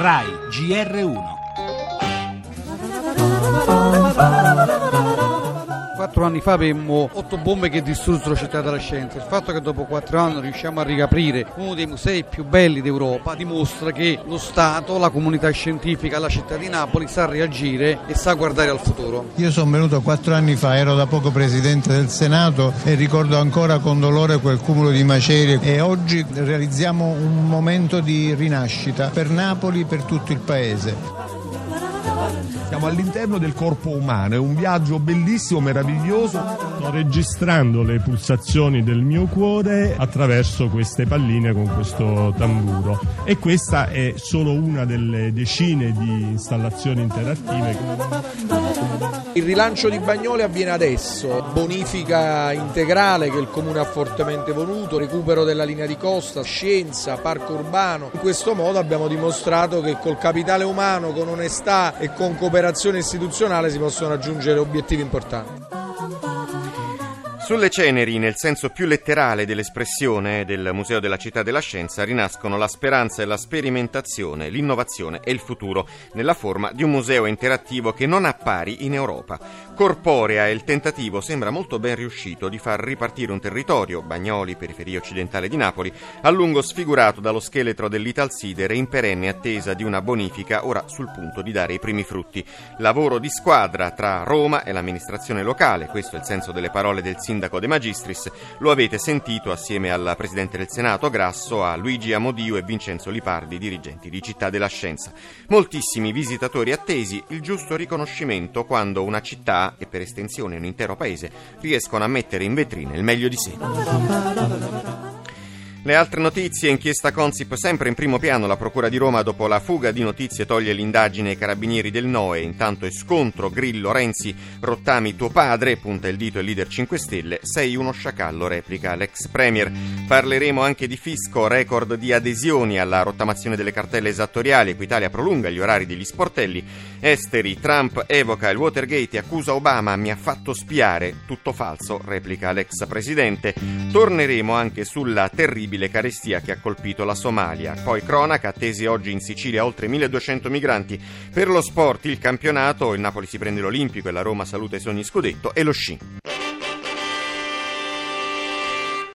RAI GR1 anni fa avemmo otto bombe che distrussero città della scienza. Il fatto che dopo quattro anni riusciamo a riaprire uno dei musei più belli d'Europa dimostra che lo Stato, la comunità scientifica, la città di Napoli sa reagire e sa guardare al futuro. Io sono venuto quattro anni fa, ero da poco presidente del Senato e ricordo ancora con dolore quel cumulo di macerie e oggi realizziamo un momento di rinascita per Napoli per tutto il paese. Siamo all'interno del corpo umano, è un viaggio bellissimo, meraviglioso. Sto registrando le pulsazioni del mio cuore attraverso queste palline con questo tamburo e questa è solo una delle decine di installazioni interattive. Il rilancio di Bagnoli avviene adesso, bonifica integrale che il comune ha fortemente voluto, recupero della linea di costa, scienza, parco urbano. In questo modo abbiamo dimostrato che col capitale umano, con onestà e con cooperazione istituzionale si possono raggiungere obiettivi importanti. Sulle ceneri, nel senso più letterale dell'espressione del Museo della Città della Scienza, rinascono la speranza e la sperimentazione, l'innovazione e il futuro, nella forma di un museo interattivo che non ha pari in Europa. Corporea e il tentativo sembra molto ben riuscito di far ripartire un territorio, Bagnoli, periferia occidentale di Napoli, a lungo sfigurato dallo scheletro dell'Italsider e in perenne attesa di una bonifica ora sul punto di dare i primi frutti. Lavoro di squadra tra Roma e l'amministrazione locale, questo è il senso delle parole del sindaco De Magistris, lo avete sentito assieme al Presidente del Senato Grasso, a Luigi Amodio e Vincenzo Lipardi, dirigenti di Città della Scienza. Moltissimi visitatori attesi il giusto riconoscimento quando una città, e per estensione un intero paese, riescono a mettere in vetrina il meglio di sé. Le altre notizie, inchiesta Consip sempre in primo piano, la Procura di Roma dopo la fuga di notizie toglie l'indagine ai carabinieri del NOE, intanto è scontro, Grillo, Renzi, Rottami tuo padre, punta il dito il leader 5 Stelle, sei uno sciacallo, replica l'ex Premier. Parleremo anche di fisco, record di adesioni alla rottamazione delle cartelle esattoriali, Equitalia prolunga gli orari degli sportelli, esteri, Trump evoca il Watergate e accusa Obama, mi ha fatto spiare, tutto falso, replica l'ex Presidente. Torneremo anche sulla terribile carestia che ha colpito la Somalia. Poi cronaca, attesi oggi in Sicilia oltre 1200 migranti. Per lo sport, il campionato, il Napoli si prende l'Olimpico e la Roma saluta i sogni scudetto e lo sci.